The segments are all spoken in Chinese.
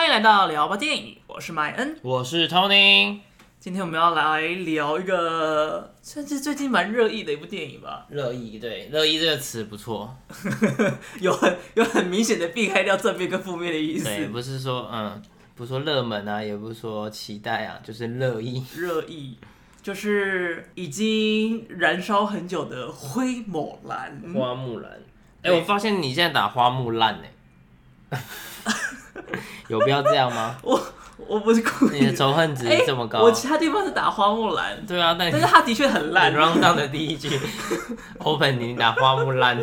欢迎来到聊吧电影，我是麦恩，我是 Tony。今天我们要来聊一个算是最近蛮热议的一部电影吧。热议，对，热议这个词不错，有很有很明显的避开掉正面跟负面的意思。对，不是说嗯，不是说热门啊，也不是说期待啊，就是热议。热议就是已经燃烧很久的《灰木兰》。花木兰，哎、欸，我发现你现在打花木烂哎。有必要这样吗？我我不是故意。你的仇恨值这么高？我其他地方是打花木兰。对啊，但但是他的确很烂。Round down 的第一句，Open 你打花木兰。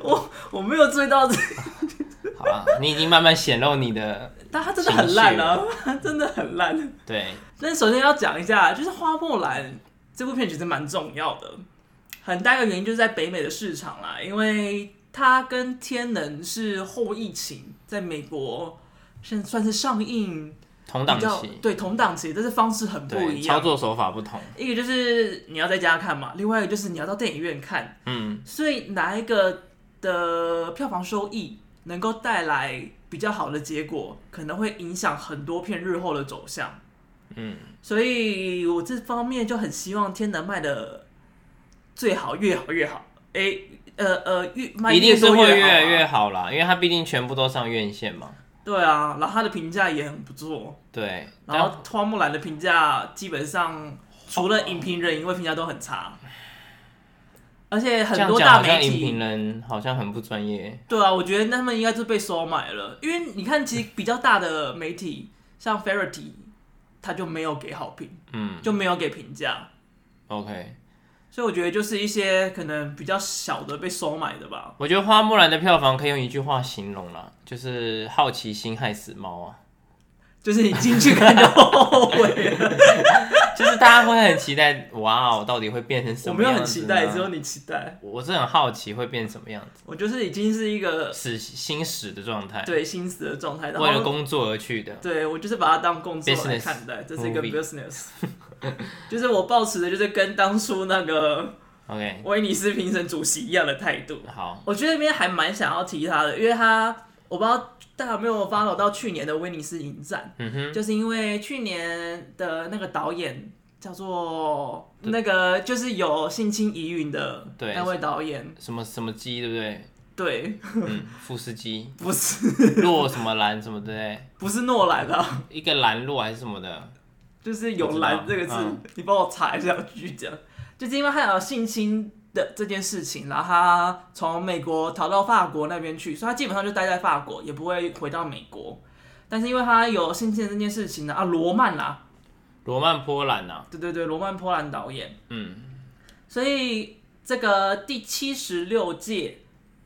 我我没有注意到这。好啊，你已经慢慢显露你的。但他真的很烂啊，真的很烂。对。但首先要讲一下，就是花木兰这部片其实蛮重要的，很大一个原因就是在北美的市场啦，因为。它跟天能是后疫情，在美国现在算是上映同档期，对同档期，但是方式很不一样，操作手法不同。一个就是你要在家看嘛，另外一个就是你要到电影院看，嗯，所以哪一个的票房收益能够带来比较好的结果，可能会影响很多片日后的走向，嗯，所以我这方面就很希望天能卖的最好，越好越好，哎、欸。呃呃，越一定是会越来越好啦，因为它毕竟全部都上院线嘛。对啊，然后它的评价也很不错。对，然后花木兰的评价基本上除了影评人，因为评价都很差。而且很多大媒体影评人好像很不专业。对啊，我觉得他们应该是被收买了，因为你看，其实比较大的媒体像 Variety，他就没有给好评，嗯，就没有给评价。OK。所以我觉得就是一些可能比较小的被收买的吧。我觉得花木兰的票房可以用一句话形容啦，就是好奇心害死猫啊。就是你进去看就后悔了，就是大家会很期待，哇哦，到底会变成什么样子？我没有很期待，只有你期待。我是很好奇会变什么样子。我就是已经是一个死心死的状态，对，心死的状态，为了工作而去的。对，我就是把它当工作来看待，这是一个 business。就是我抱持的就是跟当初那个 OK 威尼斯评审主席一样的态度。好，我觉得那边还蛮想要提他的，因为他我不知道。大家有没有 follow 到去年的威尼斯影展？嗯哼，就是因为去年的那个导演叫做那个，就是有性侵疑云的那位导演，什么什么基，对不对？对，嗯，富斯基 不是。诺什么兰什么的，不是诺兰啊，一个兰诺还是什么的，就是有兰这个字，嗯、你帮我查一下，继续讲，就是因为他有性侵。的这件事情，然后他从美国逃到法国那边去，所以他基本上就待在法国，也不会回到美国。但是因为他有性侵这件事情呢，啊，罗曼啊，罗曼波兰啊，对对对，罗曼波兰导演，嗯，所以这个第七十六届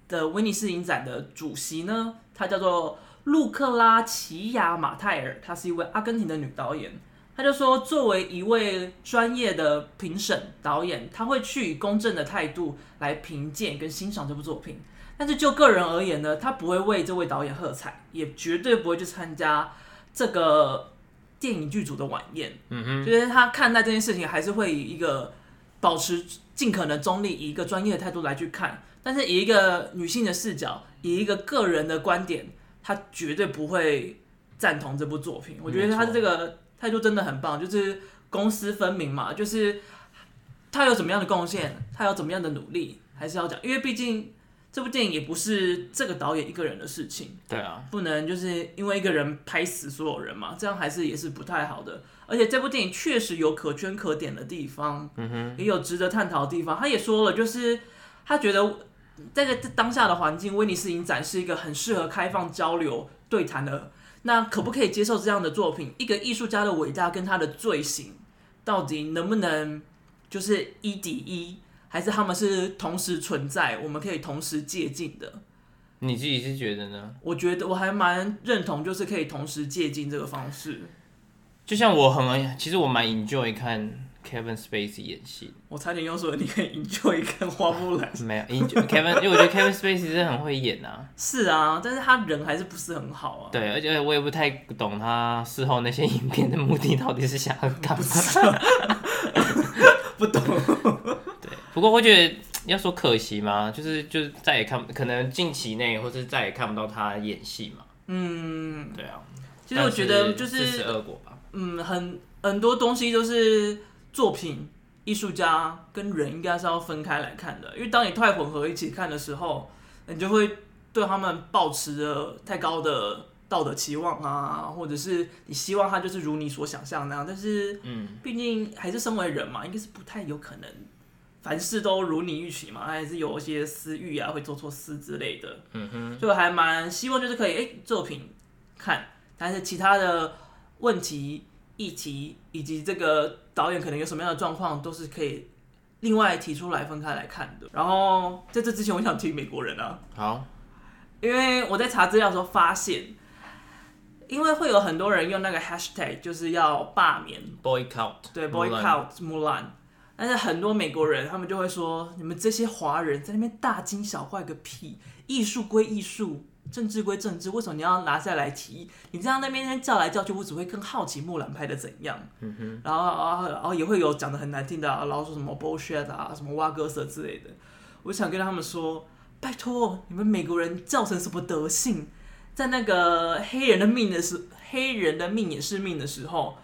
的威尼斯影展的主席呢，他叫做路克拉奇亚马泰尔，她是一位阿根廷的女导演。他就说，作为一位专业的评审导演，他会去以公正的态度来评鉴跟欣赏这部作品。但是就个人而言呢，他不会为这位导演喝彩，也绝对不会去参加这个电影剧组的晚宴。嗯哼，就是他看待这件事情，还是会以一个保持尽可能中立，以一个专业的态度来去看。但是以一个女性的视角，以一个个人的观点，他绝对不会赞同这部作品。我觉得他这个。态度真的很棒，就是公私分明嘛，就是他有怎么样的贡献，他有怎么样的努力，还是要讲，因为毕竟这部电影也不是这个导演一个人的事情，对啊，不能就是因为一个人拍死所有人嘛，这样还是也是不太好的。而且这部电影确实有可圈可点的地方，嗯哼，也有值得探讨的地方。他也说了，就是他觉得在这个当下的环境，威尼斯影展是一个很适合开放交流对谈的。那可不可以接受这样的作品？一个艺术家的伟大跟他的罪行，到底能不能就是一抵一，还是他们是同时存在，我们可以同时借鉴的？你自己是觉得呢？我觉得我还蛮认同，就是可以同时借鉴这个方式。就像我很，其实我蛮 enjoy 看。Kevin Spacey 演戏，我差点又说你可以 enjoy 看花木兰。没有 enjoy Kevin，因为我觉得 Kevin Spacey 真的很会演啊。是啊，但是他人还是不是很好啊。对，而且我也不太懂他事后那些影片的目的到底是想要干嘛。不 懂。对，不过我觉得要说可惜嘛，就是就是再也看，可能近期内或是再也看不到他演戏嘛。嗯，对啊。其实我觉得就是嗯，很很多东西都是作品、艺术家跟人应该是要分开来看的，因为当你太混合一起看的时候，你就会对他们抱持着太高的道德期望啊，或者是你希望他就是如你所想象那样，但是，嗯，毕竟还是身为人嘛，应该是不太有可能凡事都如你预期嘛，还是有一些私欲啊，会做错事之类的，嗯哼，所以还蛮希望就是可以哎、欸、作品看。但是其他的问题、议题以及这个导演可能有什么样的状况，都是可以另外提出来分开来看的。然后在这之前，我想提美国人啊，好，因为我在查资料的时候发现，因为会有很多人用那个 hashtag，就是要罢免 boycott，对 boycott Mulan，但是很多美国人他们就会说，你们这些华人在那边大惊小怪个屁，艺术归艺术。政治归政治，为什么你要拿下来提？你这样那边叫来叫去，我只会更好奇木兰拍的怎样。嗯哼。然后啊，然后也会有讲的很难听的，然后说什么 bullshit 啊，什么挖哥色之类的。我想跟他们说，拜托你们美国人叫成什么德性？在那个黑人的命的时，黑人的命也是命的时候，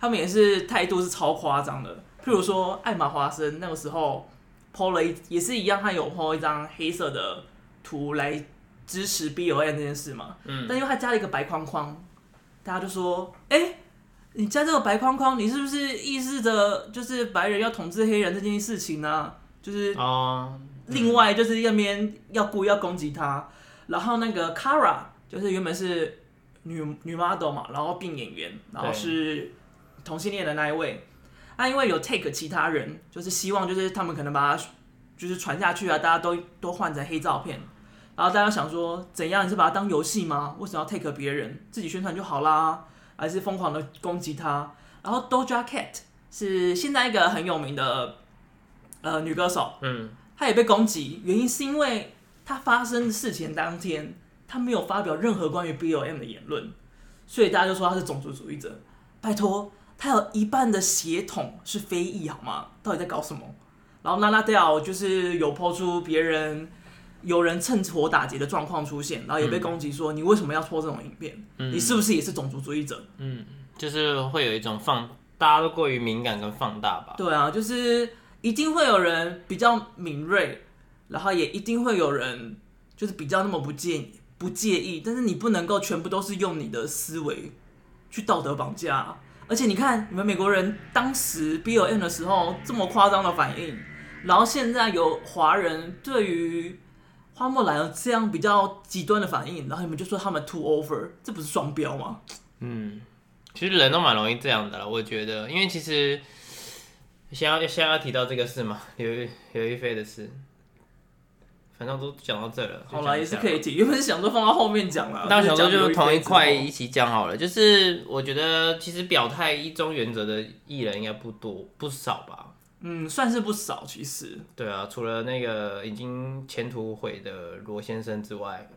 他们也是态度是超夸张的。譬如说艾玛华森那个时候 po 了一，也是一样，他有 po 一张黑色的图来。支持 B O M 这件事嘛，嗯，但因为他加了一个白框框，大家就说，哎、欸，你加这个白框框，你是不是意味着就是白人要统治黑人这件事情呢、啊？就是哦，另外就是那边要故意要攻击他，然后那个 Kara 就是原本是女女 model 嘛，然后并演员，然后是同性恋的那一位，他因为有 take 其他人，就是希望就是他们可能把他就是传下去啊，大家都都换成黑照片。然后大家想说，怎样？你是把它当游戏吗？为什么要 take 别人？自己宣传就好啦，还是疯狂的攻击他？然后 Doja Cat 是现在一个很有名的呃女歌手，嗯，她也被攻击，原因是因为她发生事情当天，她没有发表任何关于 BLM 的言论，所以大家就说她是种族主义者。拜托，她有一半的血统是非裔，好吗？到底在搞什么？然后 Nana d e l 就是有抛出别人。有人趁火打劫的状况出现，然后也被攻击说，你为什么要拖这种影片？嗯，你是不是也是种族主义者？嗯，就是会有一种放，大家都过于敏感跟放大吧。对啊，就是一定会有人比较敏锐，然后也一定会有人就是比较那么不介不介意，但是你不能够全部都是用你的思维去道德绑架。而且你看，你们美国人当时 BLM 的时候这么夸张的反应，然后现在有华人对于花木兰有这样比较极端的反应，然后你们就说他们 too over，这不是双标吗？嗯，其实人都蛮容易这样的了，我觉得，因为其实先要先要提到这个事嘛，刘刘亦菲的事，反正都讲到这了，好了，也是可以提，原本是想说放到后面讲了，但想说就同一块一起讲好了，就是我觉得其实表态一中原则的艺人应该不多不少吧。嗯，算是不少，其实。对啊，除了那个已经前途毁的罗先生之外，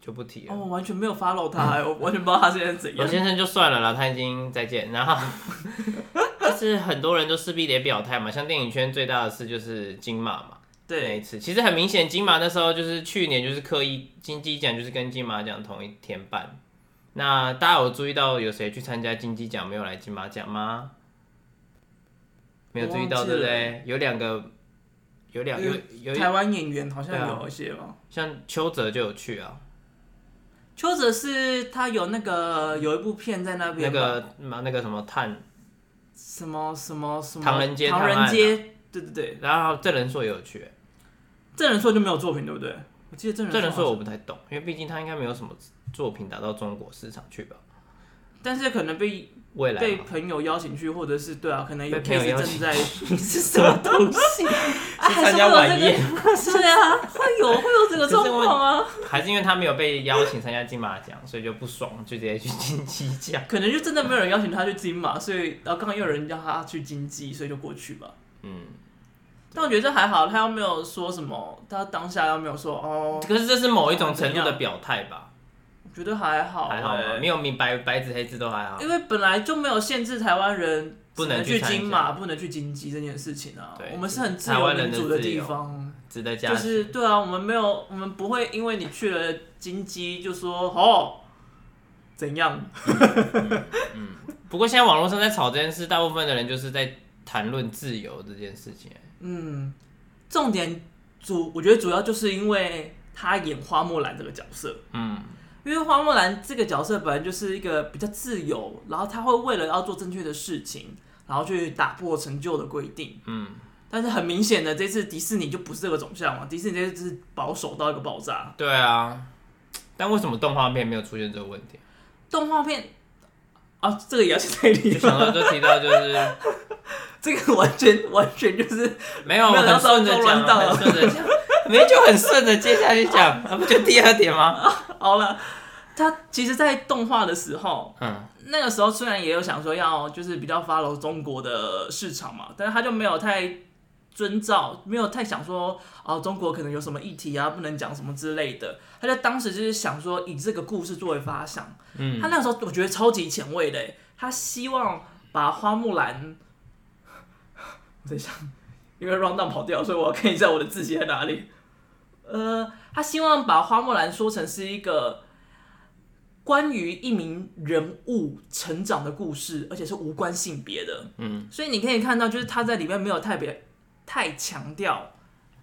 就不提了。哦，我完全没有 follow 他，我完全不知道他现在怎样。罗先生就算了啦，他已经再见。然后，但是很多人都势必得表态嘛，像电影圈最大的事就是金马嘛。对。那一次，其实很明显，金马那时候就是去年就是刻意金鸡奖就是跟金马奖同一天办。那大家有注意到有谁去参加金鸡奖没有来金马奖吗？没有注意到对不对？有两个，有两有有台湾演员好像有一些吧，像邱泽就有去啊。邱泽是他有那个有一部片在那边，那个那个什么探，什么什么什么唐人街，唐人街，对对对。然后郑人硕也有去，郑人硕就没有作品对不对？我记得郑郑人硕我不太懂，因为毕竟他应该没有什么作品打到中国市场去吧。但是可能被。被朋友邀请去，或者是对啊，可能有 case 正在 是什么东西？参加晚宴？对啊，会有会有这个状况啊？还是因为他没有被邀请参加金马奖，所以就不爽，就直接去金鸡奖？可能就真的没有人邀请他去金马，所以然后刚刚又有人叫他去金鸡，所以就过去吧。嗯，但我觉得这还好，他又没有说什么，他当下又没有说哦。可是这是某一种程度的表态吧？觉得还好，还好吗？没有明白白纸黑字都还好。因为本来就没有限制台湾人不能去金马，不能去金鸡这件事情啊。我们是很自由民主的地方，值得嘉许。就是对啊，我们没有，我们不会因为你去了金鸡就说哦，怎样？嗯，不过现在网络上在吵这件事，大部分的人就是在谈论自由这件事情。嗯，重点主我觉得主要就是因为他演花木兰这个角色。嗯，因为花木兰这个角色本来就是一个比较自由，然后他会为了要做正确的事情，然后去打破陈旧的规定。嗯，但是很明显的，这次迪士尼就不是这个走向嘛，迪士尼这次是保守到一个爆炸。对啊，但为什么动画片没有出现这个问题？动画片啊，这个也要去推理。就。想到就提到就是 这个完全完全就是没有，没有很顺着讲，很顺着讲，没就很顺着接下去讲，那不就第二点吗？啊、好了，他其实，在动画的时候，嗯，那个时候虽然也有想说要就是比较 follow 中国的市场嘛，但是他就没有太。遵照没有太想说哦，中国可能有什么议题啊，不能讲什么之类的。他在当时就是想说，以这个故事作为发想。嗯，他那个时候我觉得超级前卫的，他希望把花木兰，我在想，因为 rundown 跑掉，所以我要看一下我的字写在哪里。呃，他希望把花木兰说成是一个关于一名人物成长的故事，而且是无关性别的。嗯，所以你可以看到，就是他在里面没有特别。太强调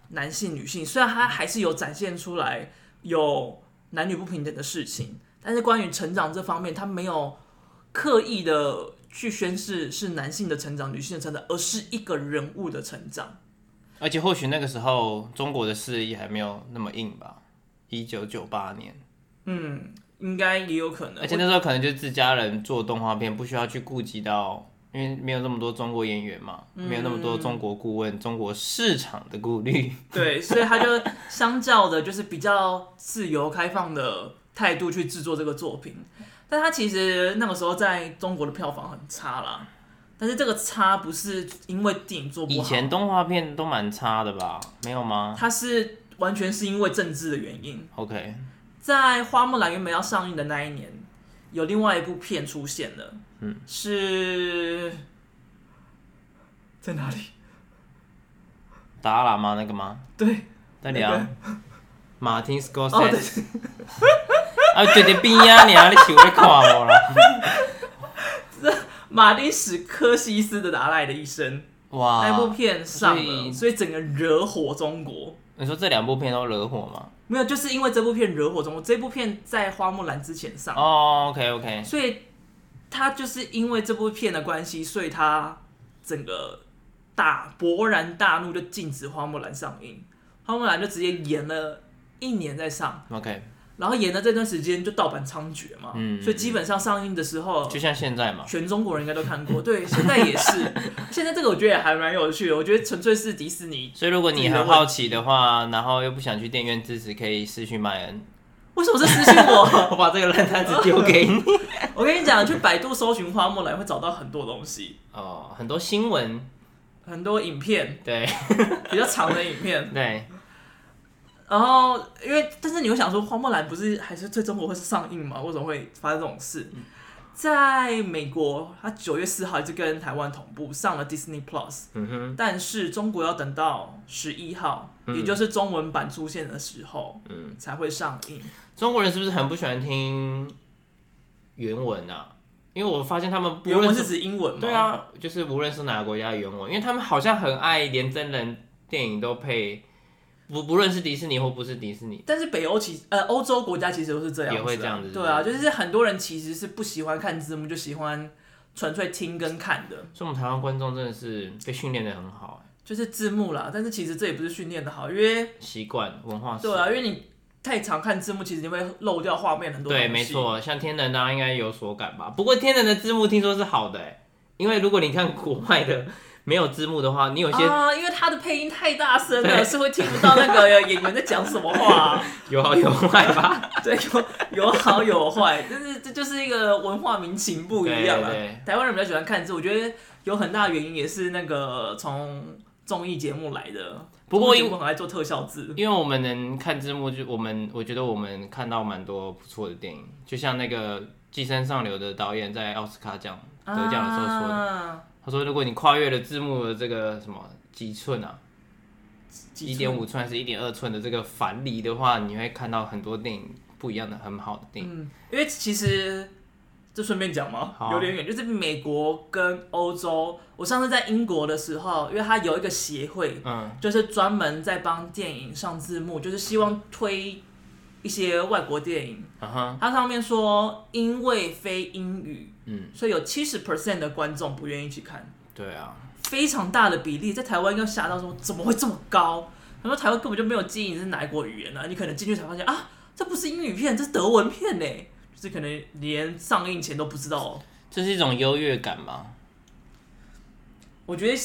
男性女性，虽然他还是有展现出来有男女不平等的事情，但是关于成长这方面，他没有刻意的去宣示是男性的成长、女性的成长，而是一个人物的成长。而且或许那个时候中国的势力还没有那么硬吧？一九九八年，嗯，应该也有可能。而且那时候可能就是自家人做动画片，不需要去顾及到。因为没有那么多中国演员嘛，嗯、没有那么多中国顾问、中国市场的顾虑，对，所以他就相较的，就是比较自由开放的态度去制作这个作品。但他其实那个时候在中国的票房很差啦，但是这个差不是因为电影做不好，以前动画片都蛮差的吧？没有吗？它是完全是因为政治的原因。OK，在花木兰原本要上映的那一年，有另外一部片出现了。嗯，是在哪里？达拉吗？那个吗？对，在哪里？马丁斯科塞斯。啊，对对边啊，你啊，你手在看我啦。这马丁史科西斯的达赖的一生，哇，那部片上了，所以，所以整个惹火中国。你说这两部片都惹火吗？没有，就是因为这部片惹火中国。这部片在花木兰之前上。哦，OK OK。所以。他就是因为这部片的关系，所以他整个大勃然大怒，就禁止花木兰上映。花木兰就直接延了一年再上。OK，然后演的这段时间就盗版猖獗嘛，嗯，所以基本上上映的时候，就像现在嘛，全中国人应该都看过。对，现在也是。现在这个我觉得也还蛮有趣的，我觉得纯粹是迪士尼。所以如果你很好奇的话，然后又不想去电影院支持，可以私讯麦恩。为什么是私信我？我把这个烂摊子丢给你。我跟你讲，去百度搜寻花木兰会找到很多东西哦，很多新闻，很多影片，对，比较长的影片，对。然后，因为但是你会想说，花木兰不是还是在中国会是上映吗？为什么会发生这种事？嗯在美国，它九月四号就跟台湾同步上了 Disney Plus，但是中国要等到十一号，嗯，也就是中文版出现的时候，嗯，才会上映。中国人是不是很不喜欢听原文啊？因为我发现他们不原文是指英文吗？对啊，就是无论是哪个国家的原文，因为他们好像很爱连真人电影都配。不不论是迪士尼或不是迪士尼，但是北欧其呃欧洲国家其实都是这样子，啊，也会这样子。对啊，就是很多人其实是不喜欢看字幕，就喜欢纯粹听跟看的。所以我们台湾观众真的是被训练的很好，就是字幕啦。但是其实这也不是训练的好，因为习惯文化。对啊，因为你太常看字幕，其实你会漏掉画面很多。对，没错，像天能大家应该有所感吧？不过天能的字幕听说是好的，因为如果你看国外的。没有字幕的话，你有些啊，因为他的配音太大声了，是会听不到那个演员在讲什么话，啊。有好有坏吧？对，有有好有坏，但是这就是一个文化民情不一样啊。台湾人比较喜欢看字，我觉得有很大的原因也是那个从综艺节目来的。不过因为我很爱做特效字，因为我们能看字幕，就我们我觉得我们看到蛮多不错的电影，就像那个《寄生上流》的导演在奥斯卡奖得奖的时候说的。啊他说：“如果你跨越了字幕的这个什么几寸啊，一点五寸还是一点二寸的这个反离的话，你会看到很多电影不一样的很好的电影。嗯，因为其实这顺便讲嘛？有点远，就是美国跟欧洲。我上次在英国的时候，因为它有一个协会，嗯，就是专门在帮电影上字幕，就是希望推一些外国电影。嗯哼，它上面说，因为非英语，嗯，所以有七十 percent 的观众不愿意去看。对啊，非常大的比例，在台湾应该吓到说，怎么会这么高？他说台湾根本就没有记忆你是哪一国语言呢、啊？你可能进去才发现啊，这不是英语片，这是德文片呢。就是可能连上映前都不知道。这是一种优越感吗？我觉得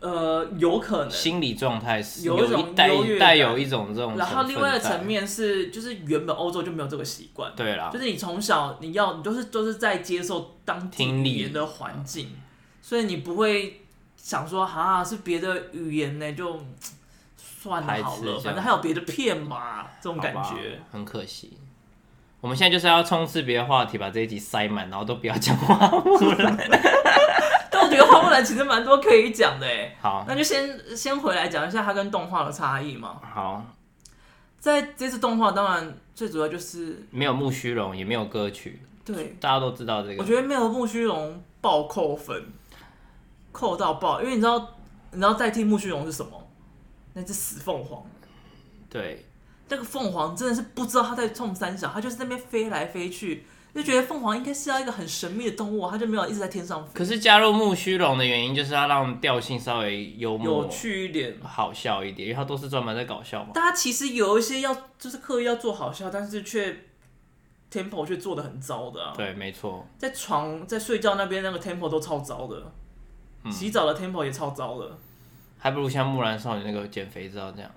呃有可能心理状态是有一种带带有一种这种。然后另外一个层面是，就是原本欧洲就没有这个习惯。对啦，就是你从小你要你都是都是在接受当地语言的环境，所以你不会想说啊是别的语言呢就。算了好了，反正还有别的片嘛，这种感觉很可惜。我们现在就是要冲刺别的话题，把这一集塞满，然后都不要讲花木兰。但我觉得花木兰其实蛮多可以讲的哎。好，那就先先回来讲一下它跟动画的差异嘛。好，在这次动画，当然最主要就是没有木须龙，也没有歌曲。对，大家都知道这个。我觉得没有木须龙爆扣分，扣到爆，因为你知道你知道代替木须龙是什么？那只死凤凰，对，那个凤凰真的是不知道它在冲三小，它就是在那边飞来飞去，就觉得凤凰应该是要一个很神秘的动物，它就没有一直在天上飞。可是加入木须龙的原因就是要让调性稍微幽默、有趣一点、好笑一点，因为它都是专门在搞笑嘛。大家其实有一些要就是刻意要做好笑，但是却 tempo 却做的很糟的啊。对，没错，在床在睡觉那边那个 tempo 都超糟的，嗯、洗澡的 tempo 也超糟的。还不如像木兰少女那个减肥照这样。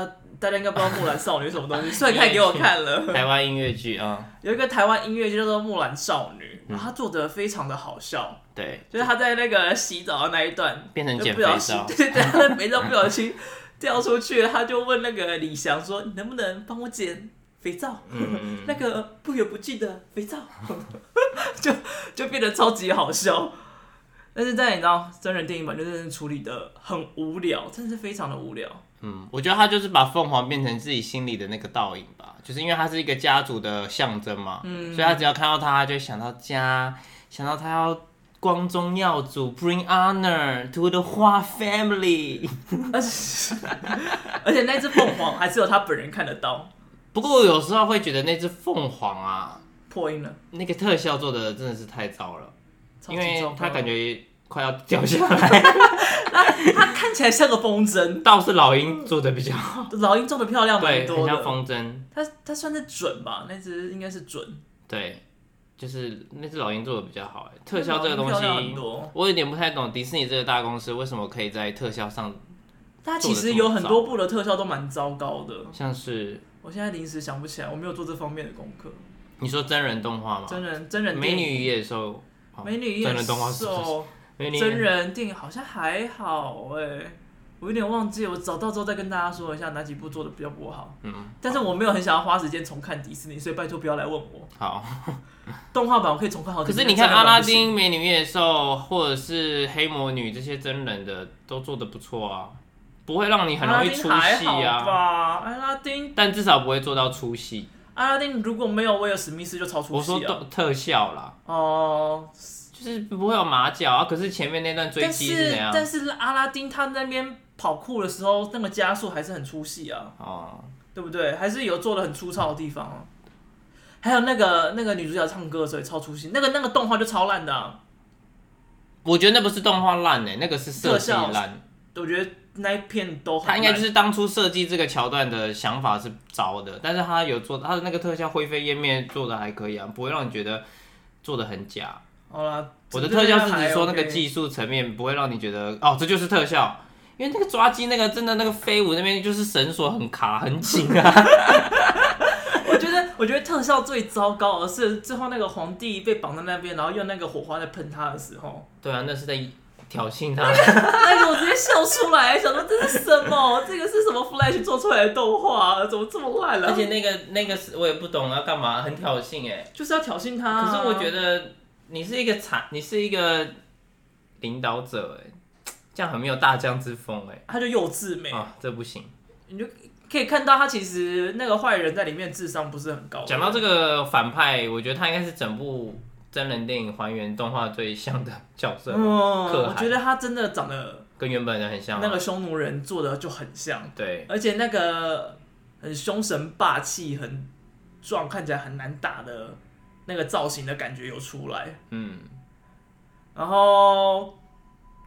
呃，大家应该不知道木兰少女什么东西，所以看给我看了。台湾音乐剧啊，有一个台湾音乐剧叫做《木兰少女》，然后他做的非常的好笑。对，就是他在那个洗澡的那一段变成减肥照，对 对对，他的肥皂不小心掉出去，他就问那个李翔说：“你能不能帮我捡肥皂？嗯、那个不远不近的肥皂。”就就变得超级好笑。但是在你知道真人电影版就真的处理的很无聊，真的是非常的无聊。嗯，我觉得他就是把凤凰变成自己心里的那个倒影吧，就是因为他是一个家族的象征嘛，嗯，所以他只要看到他，他就想到家，想到他要光宗耀祖，bring honor to the 花 family。而且而且那只凤凰还只有他本人看得到。不过我有时候会觉得那只凤凰啊，破音了，那个特效做的真的是太糟了。因为他感觉快要掉下来，它它看起来像个风筝，倒是老鹰做的比较好，老鹰做的漂亮蛮多的，很像风筝。它它算是准吧，那只应该是准。对，就是那只老鹰做的比较好，特效这个东西，我有点不太懂迪士尼这个大公司为什么可以在特效上。它其实有很多部的特效都蛮糟糕的，像是我现在临时想不起来，我没有做这方面的功课。你说真人动画吗？真人真人美女与野兽。美女与野兽，真人电影好像还好哎、欸，我有点忘记，我找到之后再跟大家说一下哪几部做的比较不好。嗯，但是我没有很想要花时间重看迪士尼，所以拜托不要来问我。好，动画版我可以重看好。可是你看阿拉丁、美女与野兽或者是黑魔女这些真人的都做的不错啊，不会让你很容易出戏啊。阿拉丁，但至少不会做到出戏。阿拉丁如果没有威尔史密斯就超出戏了。我说特效啦，哦，就是不会有马脚啊。可是前面那段追击是怎样？但是阿拉丁他那边跑酷的时候，那个加速还是很出戏啊。哦，对不对？还是有做的很粗糙的地方啊。还有那个那个女主角唱歌的时候也超出戏，那个那个动画就超烂的啊。我觉得那不是动画烂诶，那个是设计烂。我觉得。那一片都很，他应该就是当初设计这个桥段的想法是糟的，但是他有做他的那个特效灰飞烟灭做的还可以啊，不会让你觉得做的很假。好啦，我的特效是指说那个技术层面不会让你觉得哦，这就是特效，因为那个抓鸡那个真的那个飞舞那边就是绳索很卡很紧啊。我觉得我觉得特效最糟糕的是最后那个皇帝被绑在那边，然后用那个火花在喷他的时候。对啊，那是在。挑衅他，那个我直接笑出来，想说这是什么？这个是什么 Flash 做出来的动画？怎么这么烂了？而且那个那个是我也不懂要干嘛，很挑衅哎，就是要挑衅他、啊。可是我觉得你是一个产，你是一个领导者哎，这样很没有大将之风哎。他就幼稚美啊，这不行。你就可以看到他其实那个坏人在里面智商不是很高。讲到这个反派，我觉得他应该是整部真人电影还原动画最像的角色。嗯，我觉得他真的长得跟原本人很像，那个匈奴人做的就很像。对，而且那个很凶神霸气、很壮，看起来很难打的那个造型的感觉有出来。嗯，然后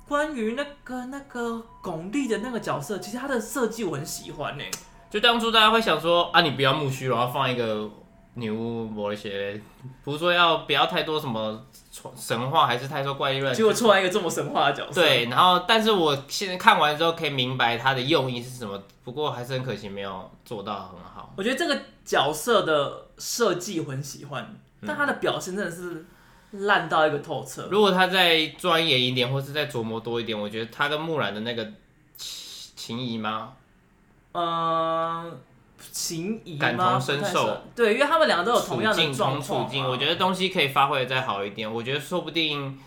关于那个那个巩俐的那个角色，其实他的设计我很喜欢呢。就当初大家会想说啊，你不要木须，然后放一个女巫魔鞋，不是说要不要太多什么神话，还是太多怪异论，结果出来一个这么神话的角色。对，然后但是我现在看完之后可以明白他的用意是什么，不过还是很可惜没有做到很好。我觉得这个角色的设计我很喜欢，但他的表现真的是烂到一个透彻。如果他再钻研一点，或是再琢磨多一点，我觉得他跟木兰的那个情情谊吗？嗯，情谊感同身受，对，因为他们两个都有同样的状况，处境，我觉得东西可以发挥的再好一点。我觉得说不定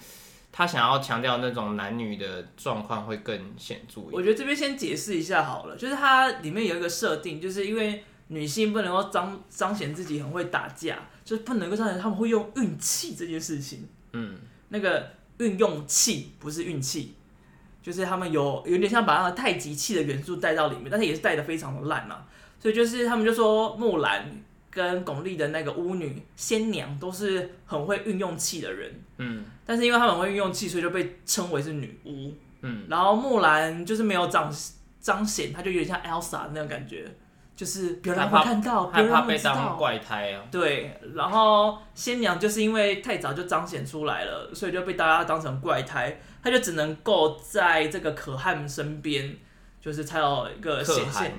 他想要强调那种男女的状况会更显著一点。我觉得这边先解释一下好了，就是它里面有一个设定，就是因为女性不能够彰彰显自己很会打架，就是不能够让人他们会用运气这件事情。嗯，那个运用气不是运气。就是他们有有点像把那个太极气的元素带到里面，但是也是带的非常的烂嘛。所以就是他们就说木兰跟巩俐的那个巫女仙娘都是很会运用气的人，嗯，但是因为他们会运用气，所以就被称为是女巫，嗯。然后木兰就是没有彰彰显，她就有点像 Elsa 那种感觉，就是别人会看到，别人怕被当怪胎啊。对，然后仙娘就是因为太早就彰显出来了，所以就被大家当成怪胎。她就只能够在这个可汗身边，就是才有一个显现。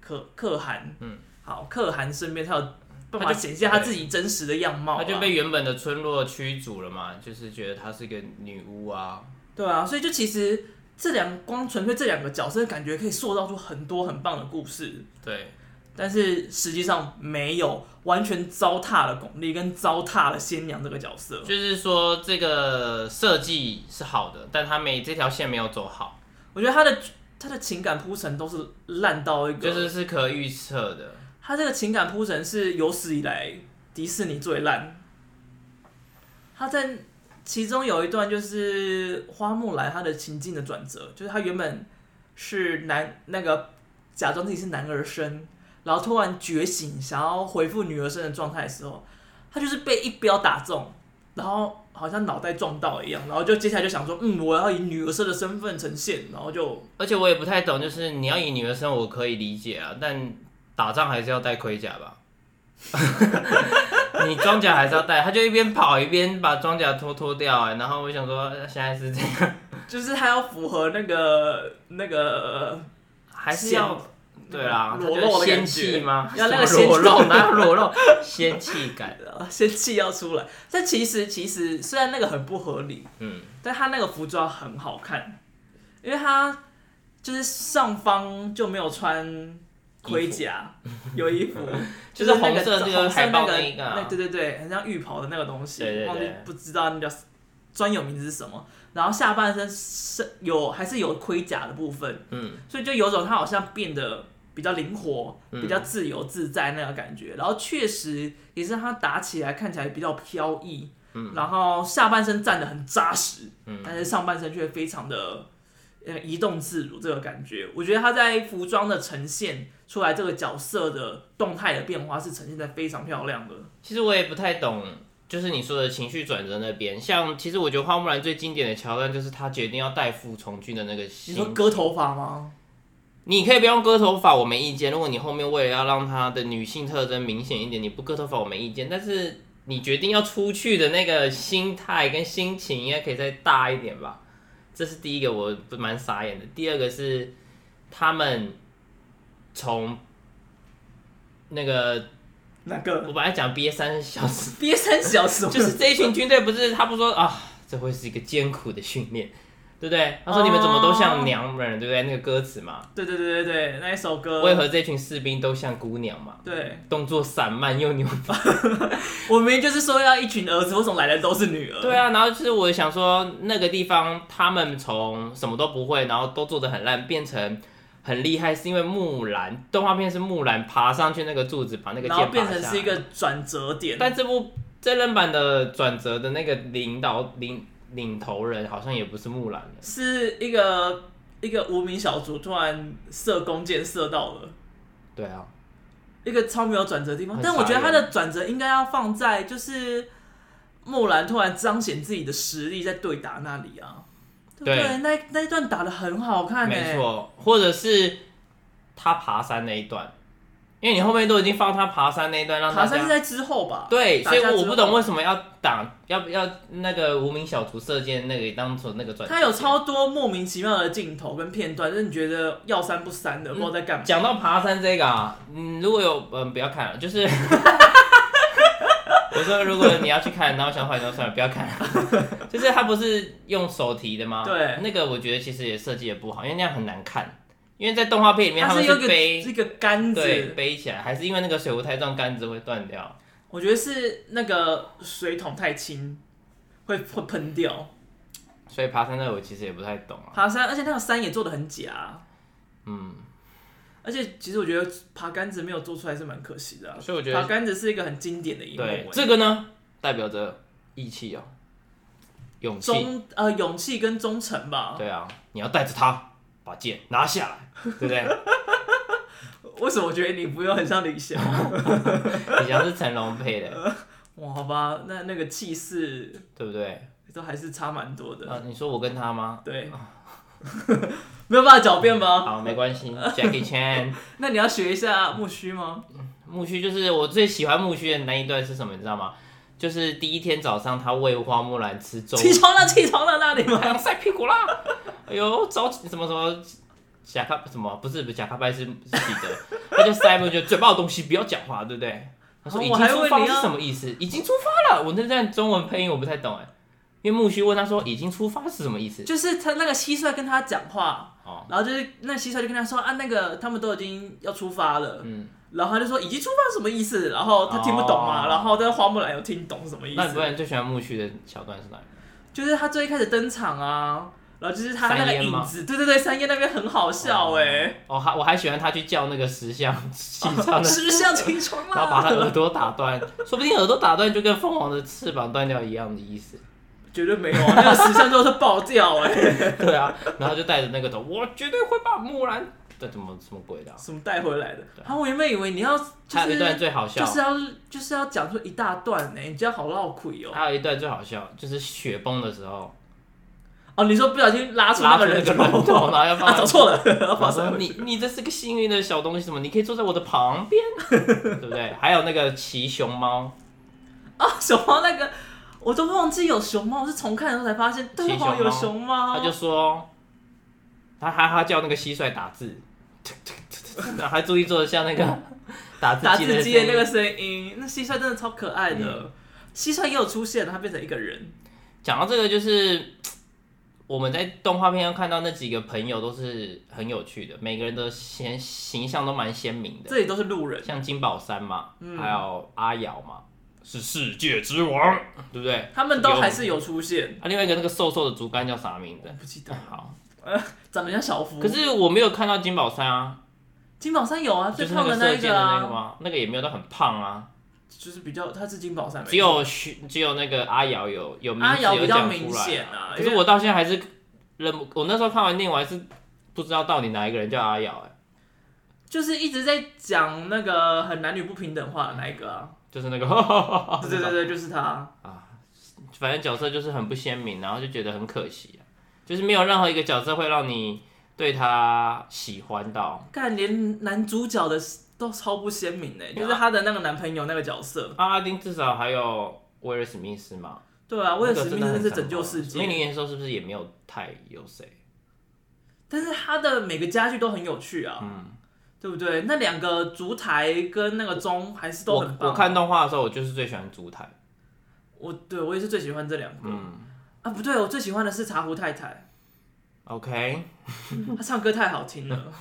可可汗，嗯，好，可汗身边才有办法显现他自己真实的样貌。他就被原本的村落驱逐了嘛，就是觉得她是一个女巫啊。对啊，所以就其实这两光纯粹这两个角色，感觉可以塑造出很多很棒的故事。对。但是实际上没有完全糟蹋了巩俐跟糟蹋了仙娘这个角色，就是说这个设计是好的，但他没这条线没有走好。我觉得他的他的情感铺陈都是烂到一个，就是是可预测的。他这个情感铺陈是有史以来迪士尼最烂。他在其中有一段就是花木兰她的情境的转折，就是她原本是男那个假装自己是男儿身。然后突然觉醒，想要恢复女儿身的状态的时候，他就是被一镖打中，然后好像脑袋撞到一样，然后就接下来就想说，嗯，我要以女儿身的身份呈现，然后就，而且我也不太懂，就是你要以女儿身，我可以理解啊，但打仗还是要带盔甲吧？你装甲还是要带，他就一边跑一边把装甲脱脱掉，哎，然后我想说现在是这样，就是他要符合那个那个，还是要。对啊，裸露的仙气吗？要那个裸露，哪有裸露？仙气感的，仙气要出来。但其实，其实虽然那个很不合理，嗯，但他那个服装很好看，因为他就是上方就没有穿盔甲，有衣服，就是红色那个海报那个，那对对对，很像浴袍的那个东西，对对对，不知道那叫专有名字是什么。然后下半身是有还是有盔甲的部分，嗯，所以就有种他好像变得。比较灵活，比较自由自在那个感觉，嗯、然后确实也是他打起来看起来比较飘逸，嗯、然后下半身站得很扎实，嗯、但是上半身却非常的呃移动自如，这个感觉，我觉得他在服装的呈现出来，这个角色的动态的变化是呈现在非常漂亮的。其实我也不太懂，就是你说的情绪转折那边，像其实我觉得花木兰最经典的桥段就是她决定要代父从军的那个，你说割头发吗？你可以不用割头发，我没意见。如果你后面为了要让她的女性特征明显一点，你不割头发我没意见。但是你决定要出去的那个心态跟心情应该可以再大一点吧？这是第一个，我蛮傻眼的。第二个是他们从那个那个，我本来讲憋三小时，憋三小时，就是这一群军队不是他不说啊，这会是一个艰苦的训练。对不对？他说：“你们怎么都像娘们，oh, 对不对？那个歌词嘛。”对对对对对，那一首歌。为何这群士兵都像姑娘嘛？对，动作散漫又扭扭。我明明就是说要一群儿子，为什么来的都是女儿？对啊，然后其实我想说，那个地方他们从什么都不会，然后都做的很烂，变成很厉害，是因为木兰动画片是木兰爬上去那个柱子，把那个剑拔下来，然后变成是一个转折点。但这部。真人版的转折的那个领导领领头人好像也不是木兰，是一个一个无名小卒突然射弓箭射到了。对啊，一个超没有转折的地方，但我觉得他的转折应该要放在就是木兰突然彰显自己的实力在对打那里啊，对？那那一段打的很好看，没错，或者是他爬山那一段。因为你后面都已经放他爬山那一段，让他爬山是在之后吧？对，所以我不懂为什么要打，要不要那个无名小卒射箭那个当做那个转。他有超多莫名其妙的镜头跟片段，就是你觉得要删不删的，不知道在干嘛。讲到爬山这个啊，嗯，如果有嗯不要看了，就是 我说如果你要去看，然后想坏就算了，不要看了。就是它不是用手提的吗？对，那个我觉得其实也设计的不好，因为那样很难看。因为在动画片里面，他们是背这个杆子，对，背起来，还是因为那个水壶太重，杆子会断掉。我觉得是那个水桶太轻，会会喷掉。所以爬山那我其实也不太懂啊。爬山，而且那个山也做的很假。嗯。而且其实我觉得爬杆子没有做出来是蛮可惜的啊。所以我觉得爬杆子是一个很经典的一幕。对，这个呢，代表着义气哦，勇气。忠呃，勇气跟忠诚吧。对啊，你要带着他。把剑拿下来，对不对？为什么我觉得你不用很像李翔？李翔是成龙配的。哇，好吧，那那个气势，对不对？都还是差蛮多的。啊，你说我跟他吗？对。没有办法狡辩吗？好，没关系，Jackie Chan。那你要学一下木须吗？木须就是我最喜欢木须的那一段是什么？你知道吗？就是第一天早上他喂花木兰吃粥。起床了，起床了，那里吗？太阳晒屁股啦！哎呦，着急什么什么，假卡什么不是不是假卡拜是是彼得，他就塞不就嘴巴有东西，不要讲话，对不对？他说已经出发是什么意思？已经出发了，我那段中文配音我不太懂哎，因为木须问他说已经出发是什么意思？就是他那个蟋蟀跟他讲话，哦，然后就是那蟋蟀就跟他说啊，那个他们都已经要出发了，嗯，然后他就说已经出发是什么意思？然后他听不懂嘛，然后但花木兰有听懂什么意思？那你不然最喜欢木须的桥段是哪里？就是他最一开始登场啊。然后就是他那个影子，对对对，三叶那边很好笑哎。哦，还我还喜欢他去叫那个石像起床，石像起床了，然后把他耳朵打断，说不定耳朵打断就跟凤凰的翅膀断掉一样的意思。绝对没有，那个石像都是爆掉哎。对啊，然后就带着那个头，我绝对会把木兰这怎么什么鬼的，啊什么带回来的。然后我原本以为你要，还有一段最好笑，就是要就是要讲出一大段呢，你这样好绕亏哦。还有一段最好笑，就是雪崩的时候。哦，你说不小心拉出那个人头，然后要 放，走错了。我说你你这是个幸运的小东西，什么？你可以坐在我的旁边，对不对？还有那个骑熊猫，哦，熊猫那个我都忘记有熊猫，我是重看的时候才发现，对，有熊猫。他就说，他还他叫那个蟋蟀打字，然后还注意做的像那个 打字机的那个声音，那蟋蟀真的超可爱的。蟋蟀也有出现，它变成一个人。讲到这个就是。我们在动画片上看到那几个朋友都是很有趣的，每个人的形形象都蛮鲜明的。这里都是路人，像金宝山嘛，嗯、还有阿瑶嘛，是世界之王，对不对？他们都还是有出现。啊，另外一个那个瘦瘦的竹竿叫啥名字？不记得。好，呃，长得像小夫。可是我没有看到金宝山啊。金宝山有啊，最胖的那一个啊。那个吗？那个也没有到很胖啊。就是比较，他是金宝山，只有只有那个阿瑶有有名字有讲出来，比较明显啊。可是我到现在还是认不，我那时候看完电影，我还是不知道到底哪一个人叫阿瑶哎。就是一直在讲那个很男女不平等话的那一个啊，就是那个，对对对，就是他啊。反正角色就是很不鲜明，然后就觉得很可惜，就是没有任何一个角色会让你对他喜欢到。干，连男主角的。都超不鲜明的，就是他的那个男朋友那个角色。阿拉丁至少还有威尔史密斯嘛？对啊，威尔史密斯是拯救世界。命运年兽是不是也没有太有谁？但是他的每个家具都很有趣啊，嗯，对不对？那两个烛台跟那个钟还是都很棒。我看动画的时候，我就是最喜欢烛台。我对我也是最喜欢这两个。嗯啊，不对，我最喜欢的是茶壶太太。OK，他唱歌太好听了。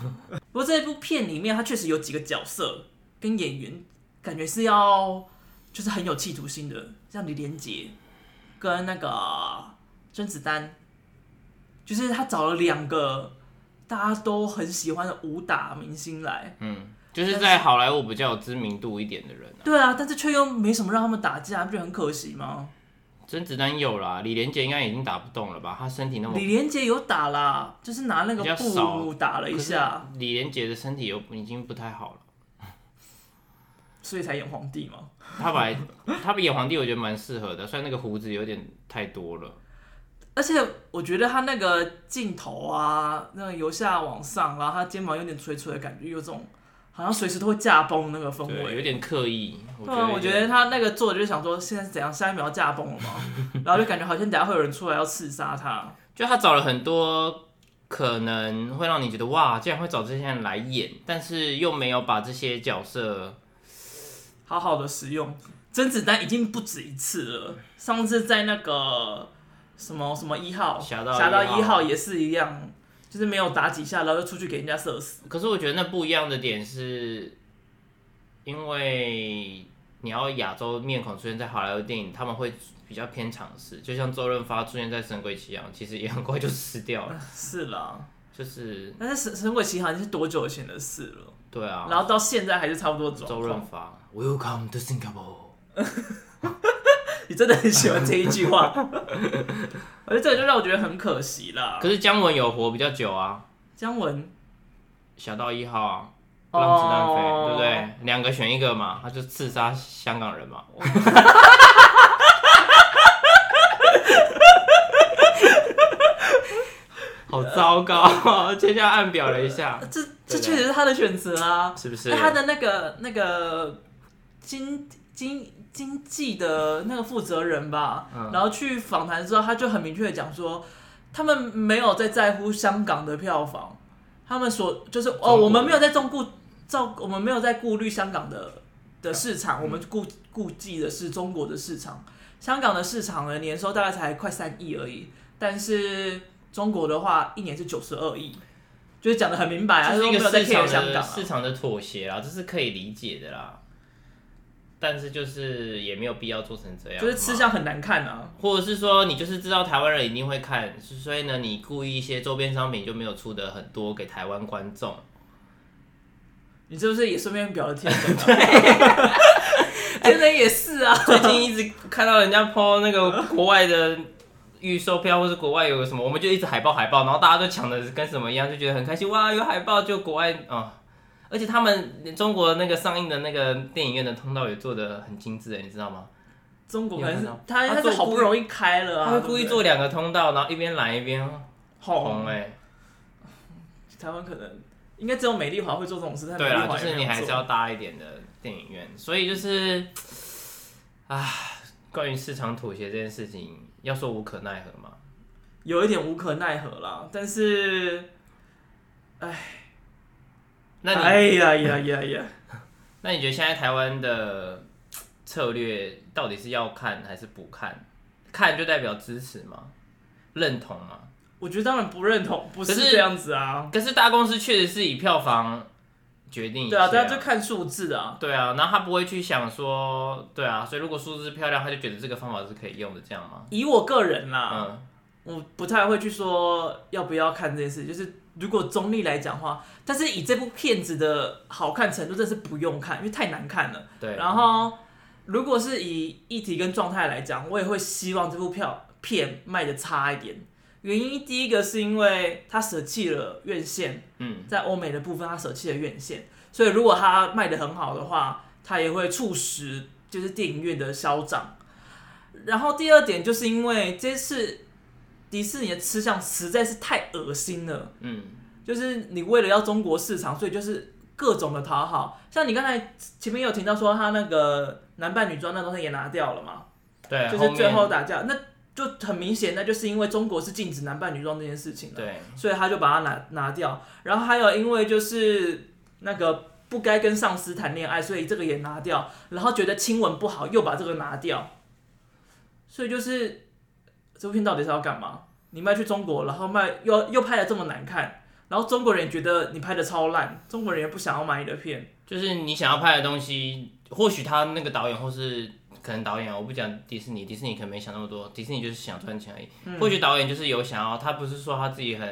不过这部片里面，他确实有几个角色跟演员，感觉是要就是很有企图心的，像李连杰跟那个甄子丹，就是他找了两个大家都很喜欢的武打明星来。嗯，就是在好莱坞比较有知名度一点的人、啊。对啊，但是却又没什么让他们打架，不觉得很可惜吗？甄子丹有啦，李连杰应该已经打不动了吧？他身体那么……李连杰有打啦，就是拿那个布打了一下。李连杰的身体又已经不太好了，所以才演皇帝嘛。他本来他演皇帝，我觉得蛮适合的，虽然那个胡子有点太多了。而且我觉得他那个镜头啊，那个由下往上，然后他肩膀有点垂垂的感觉，有种。好像随时都会驾崩那个氛围，有点刻意。对啊，我觉得他那个做的就是想说，现在是怎样，下一秒要驾崩了嘛，然后就感觉好像等下会有人出来要刺杀他。就他找了很多可能会让你觉得哇，竟然会找这些人来演，但是又没有把这些角色好好的使用。甄子丹已经不止一次了，上次在那个什么什么一号，侠盗侠盗一号也是一样。就是没有打几下，然后就出去给人家射死。可是我觉得那不一样的点是，因为你要亚洲面孔出现在好莱坞电影，他们会比较偏尝试。就像周润发出现在《神鬼奇航》，其实也很快就死掉了。是啦，就是。但是《神神鬼奇航》已经是多久以前的事了？对啊。然后到现在还是差不多。周润发，Welcome to Singapore。你真的很喜欢这一句话，我觉得这个就让我觉得很可惜了。可是姜文有活比较久啊，姜文，小到一号啊，让子弹飞，对不对？两个选一个嘛，他就刺杀香港人嘛。好糟糕，接下来暗表了一下，这这确实是他的选择啊，是不是？他的那个那个金金。经济的那个负责人吧，嗯、然后去访谈之后，他就很明确的讲说，他们没有在在乎香港的票房，他们所就是哦，我们没有在重顾照，我们没有在顾虑香港的的市场，嗯、我们顾顾忌的是中国的市场。香港的市场的年收大概才快三亿而已，但是中国的话一年是九十二亿，就是讲得很明白啊，是一个市场的、啊、市场的妥协啊，这是可以理解的啦。但是就是也没有必要做成这样，就是吃相很难看啊，或者是说你就是知道台湾人一定会看，所以呢，你故意一些周边商品就没有出的很多给台湾观众。你是不是也顺便表了天人？对，天人也是啊。最近一直看到人家 po 那个国外的预售票，或是国外有什么，我们就一直海报海报，然后大家都抢的跟什么一样，就觉得很开心哇，有海报就国外啊。嗯而且他们中国那个上映的那个电影院的通道也做的很精致，你知道吗？中国可能是他他是好不容易开了啊，他会故意做两个通道，然后一边蓝一边红哎。台湾可能应该只有美丽华会做这种事，对啊，就是你还是要大一点的电影院，所以就是啊，关于市场妥协这件事情，要说无可奈何嘛，有一点无可奈何啦，但是，哎。那你哎呀呀呀呀！那你觉得现在台湾的策略到底是要看还是不看？看就代表支持吗？认同吗？我觉得当然不认同，不是这样子啊。可是大公司确实是以票房决定。对啊，大家就看数字啊。对啊，然后他不会去想说，对啊，所以如果数字漂亮，他就觉得这个方法是可以用的，这样吗？以我个人啦，嗯，我不太会去说要不要看这件事，就是。如果中立来讲的话，但是以这部片子的好看程度，真是不用看，因为太难看了。对。然后，如果是以议题跟状态来讲，我也会希望这部票片卖的差一点。原因第一个是因为他舍弃了院线，嗯，在欧美的部分他舍弃了院线，所以如果他卖的很好的话，他也会促使就是电影院的消长。然后第二点就是因为这次。迪士尼的吃相实在是太恶心了，嗯，就是你为了要中国市场，所以就是各种的讨好。像你刚才前面有听到说他那个男扮女装那东西也拿掉了嘛？对，就是最后打架，那就很明显，那就是因为中国是禁止男扮女装这件事情的，对，所以他就把它拿拿掉。然后还有因为就是那个不该跟上司谈恋爱，所以这个也拿掉。然后觉得亲吻不好，又把这个拿掉。所以就是。这部片到底是要干嘛？你卖去中国，然后卖又又拍的这么难看，然后中国人也觉得你拍的超烂，中国人也不想要买你的片。就是你想要拍的东西，或许他那个导演或是可能导演，我不讲迪士尼，迪士尼可能没想那么多，迪士尼就是想赚钱而已。嗯、或许导演就是有想要，他不是说他自己很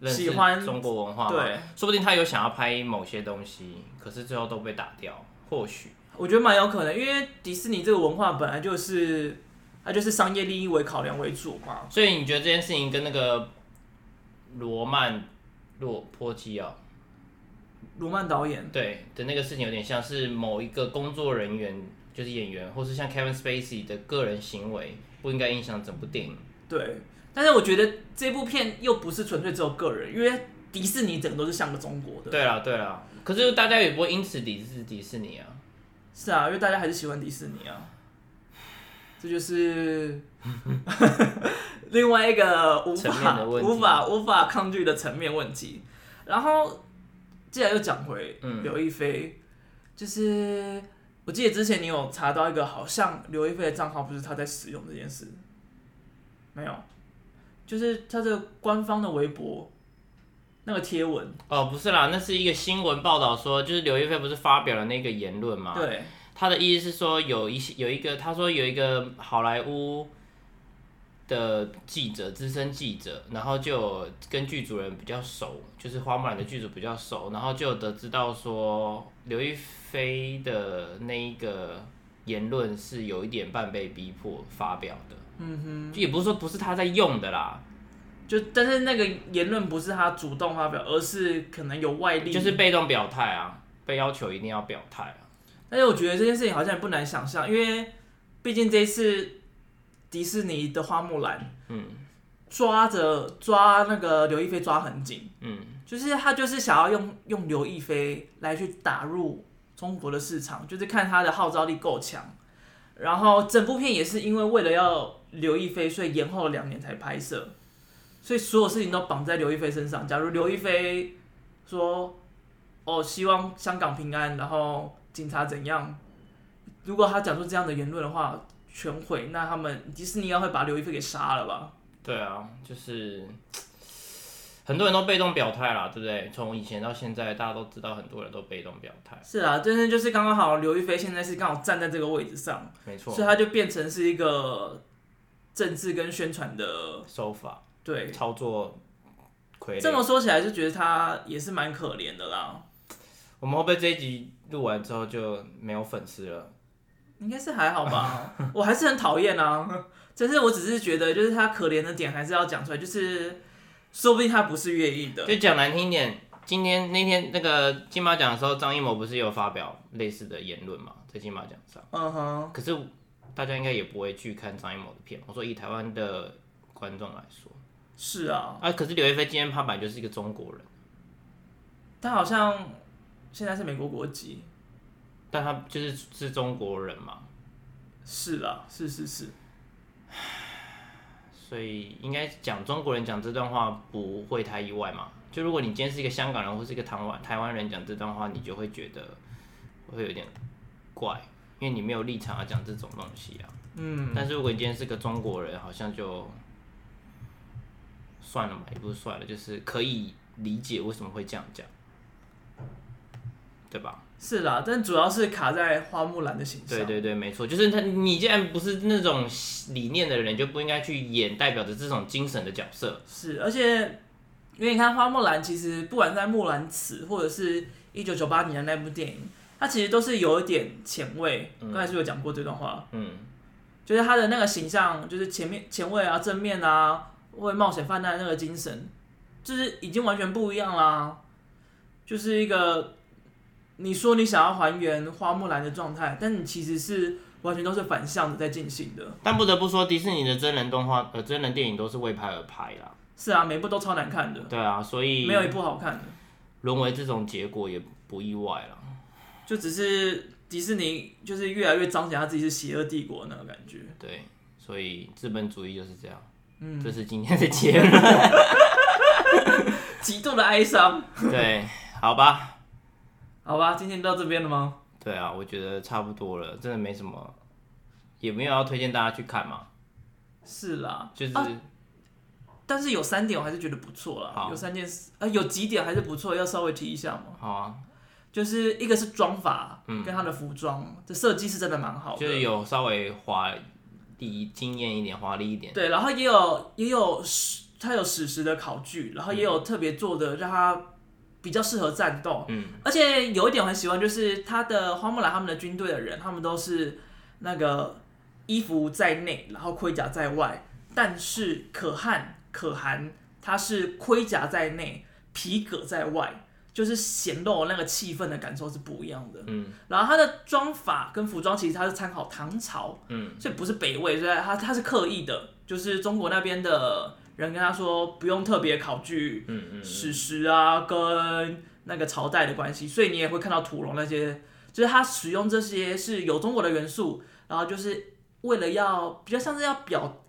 认识喜欢中国文化嘛，对，说不定他有想要拍某些东西，可是最后都被打掉，或许。我觉得蛮有可能，因为迪士尼这个文化本来就是，它就是商业利益为考量为主嘛。所以你觉得这件事情跟那个罗曼洛波基奥，罗曼导演对的那个事情有点像是某一个工作人员，就是演员，或是像 Kevin Spacey 的个人行为，不应该影响整部电影。对，但是我觉得这部片又不是纯粹只有个人，因为迪士尼整个都是像个中国的。对啊，对啊，可是大家也不会因此抵制迪士尼啊。是啊，因为大家还是喜欢迪士尼啊，这就是 另外一个无法无法无法抗拒的层面问题。然后，既然又讲回刘亦菲，嗯、就是我记得之前你有查到一个，好像刘亦菲的账号不是她在使用这件事，没有，就是她的官方的微博那个贴文哦，不是啦，那是一个新闻报道说，就是刘亦菲不是发表了那个言论嘛？对，他的意思是说有一些有一个，他说有一个好莱坞。的记者，资深记者，然后就跟剧组人比较熟，就是花木兰的剧组比较熟，然后就得知到说刘亦菲的那一个言论是有一点半被逼迫发表的，嗯哼，也不是说不是他在用的啦，就但是那个言论不是他主动发表，而是可能有外力，就是被动表态啊，被要求一定要表态啊。但是我觉得这件事情好像也不难想象，因为毕竟这一次。迪士尼的花木兰，嗯，抓着抓那个刘亦菲抓很紧，嗯，就是他就是想要用用刘亦菲来去打入中国的市场，就是看他的号召力够强。然后整部片也是因为为了要刘亦菲，所以延后了两年才拍摄，所以所有事情都绑在刘亦菲身上。假如刘亦菲说，哦，希望香港平安，然后警察怎样，如果他讲出这样的言论的话。全毁，那他们迪士尼要会把刘亦菲给杀了吧？对啊，就是很多人都被动表态啦，对不对？从以前到现在，大家都知道很多人都被动表态。是啊，真的就是刚刚好，刘亦菲现在是刚好站在这个位置上，没错，所以他就变成是一个政治跟宣传的手法，对，操作。这么说起来，就觉得他也是蛮可怜的啦。我们会不会这一集录完之后就没有粉丝了？应该是还好吧，我还是很讨厌啊。只是我只是觉得，就是他可怜的点还是要讲出来，就是说不定他不是愿意的。就讲难听点，今天那天那个金马奖的时候，张艺谋不是有发表类似的言论嘛，在金马奖上。嗯哼。可是大家应该也不会去看张艺谋的片。我说以台湾的观众来说。是啊。啊，可是刘亦菲今天拍板就是一个中国人，他好像现在是美国国籍。但他就是是中国人嘛？是啦，是是是。所以应该讲中国人讲这段话不会太意外嘛？就如果你今天是一个香港人或是一个台湾台湾人讲这段话，你就会觉得会有点怪，因为你没有立场要讲这种东西啊。嗯。但是如果你今天是个中国人，好像就算了嘛，也不是算了，就是可以理解为什么会这样讲，对吧？是啦，但主要是卡在花木兰的形象。对对对，没错，就是他。你既然不是那种理念的人，就不应该去演代表着这种精神的角色。是，而且因为你看花木兰，其实不管在《木兰辞》或者是一九九八年的那部电影，它其实都是有一点前卫。刚才是有讲过这段话。嗯。就是他的那个形象，就是前面前卫啊，正面啊，会冒险犯难的那个精神，就是已经完全不一样啦。就是一个。你说你想要还原花木兰的状态，但你其实是完全都是反向的在进行的。但不得不说，迪士尼的真人动画、呃真人电影都是为拍而拍啦。是啊，每部都超难看的。对啊，所以没有一部好看的。沦为这种结果也不意外了。就只是迪士尼就是越来越彰显他自己是邪恶帝国那个感觉。对，所以资本主义就是这样。嗯，这是今天的结论。极度的哀伤。对，好吧。好吧，今天到这边了吗？对啊，我觉得差不多了，真的没什么，也没有要推荐大家去看嘛。是啦，就是、啊，但是有三点我还是觉得不错啦。好有三件事，啊，有几点还是不错，要稍微提一下嘛。好啊，就是一个是妆法，嗯，跟他的服装这设计是真的蛮好的，就是有稍微华丽、惊艳一点、华丽一点。对，然后也有也有史它有史实的考据，然后也有特别做的让它比较适合战斗。嗯，而且有一点我很喜欢，就是他的花木兰他们的军队的人，他们都是那个衣服在内，然后盔甲在外。但是可汗可汗他是盔甲在内，皮革在外。就是显露那个气氛的感受是不一样的，嗯，然后他的装法跟服装其实他是参考唐朝，嗯，所以不是北魏，所以他他是刻意的，就是中国那边的人跟他说不用特别考据，嗯嗯，史实啊跟那个朝代的关系，所以你也会看到土龙那些，就是他使用这些是有中国的元素，然后就是为了要比较像是要表。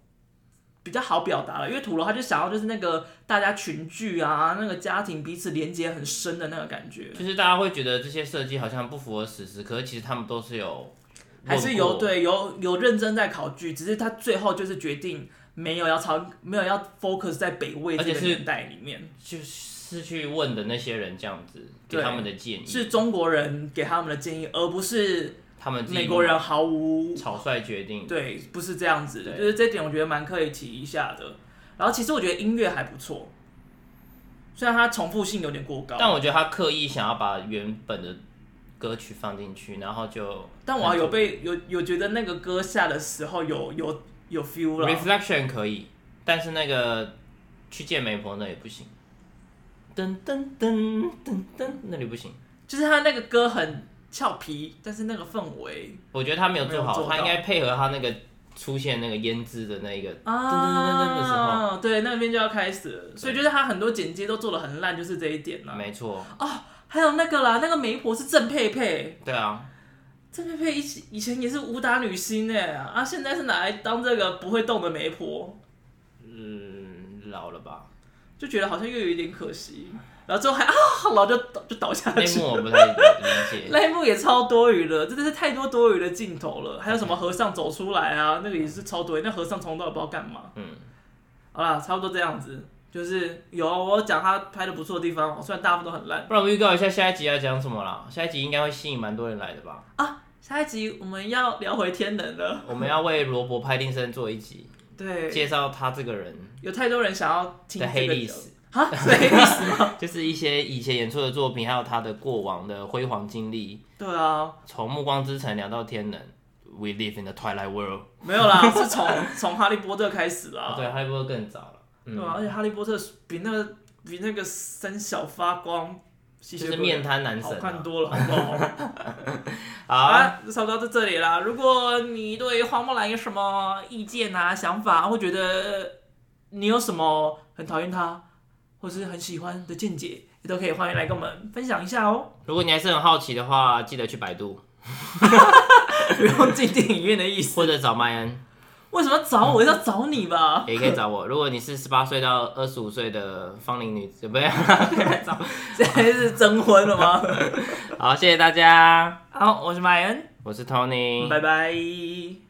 比较好表达了，因为土龙他就想要就是那个大家群聚啊，那个家庭彼此连接很深的那个感觉。就是大家会觉得这些设计好像不符合史实，可是其实他们都是有，还是有对有有认真在考据，只是他最后就是决定没有要超没有要 focus 在北魏这个年代里面，就是去问的那些人这样子给他们的建议，是中国人给他们的建议，而不是。他们美国人毫无草率决定，对，不是这样子，就是这点我觉得蛮可以提一下的。然后其实我觉得音乐还不错，虽然它重复性有点过高，但我觉得他刻意想要把原本的歌曲放进去，然后就，但我有被有有觉得那个歌下的时候有有有 feel 了。Reflection 可以，但是那个去见媒婆那也不行，噔噔噔噔噔，那里不行，就是他那个歌很。俏皮，但是那个氛围，我觉得他没有做好，他应该配合他那个出现那个胭脂的那个啊，噔噔噔噔的时候，对，那边就要开始了，所以就是他很多剪接都做的很烂，就是这一点了。没错。哦，还有那个啦，那个媒婆是郑佩佩。对啊，郑佩佩以以前也是武打女星哎，啊，现在是拿来当这个不会动的媒婆。嗯，老了吧？就觉得好像又有一点可惜。然后之后还 啊，然后就倒就倒下去。那幕我不太理解。那幕也超多余的，真的是太多多余的镜头了。还有什么和尚走出来啊？那个也是超多余。那和尚从头到尾不知道干嘛。嗯。好啦，差不多这样子，就是有我讲他拍的不错的地方，虽然大部分都很烂。不然我预告一下下一集要讲什么啦？下一集应该会吸引蛮多人来的吧？啊，下一集我们要聊回天能了。我们要为罗伯派丁森做一集，对，介绍他这个人。有太多人想要听的黑历史。啊，是黑历史吗？就是一些以前演出的作品，还有他的过往的辉煌经历。对啊，从《暮光之城》聊到《天能》，We live in the Twilight World。没有啦，是从从《哈利波特》开始啦。对，《哈利波特》更早了。对啊，而且《哈利波特》比那个比那个三小发光，就是面瘫男神好看多了，好不好？好啊，就差不多到这里啦。如果你对花木兰有什么意见啊、想法，或觉得你有什么很讨厌他，或是很喜欢的见解，也都可以欢迎来跟我们分享一下哦。如果你还是很好奇的话，记得去百度，不用进电影院的意思。或者找麦恩。为什么找我？要找你吧？也可以找我。如果你是十八岁到二十五岁的芳龄女子，不要 找。现在是征婚了吗？好，谢谢大家。好，我是麦恩，我是 Tony，拜拜。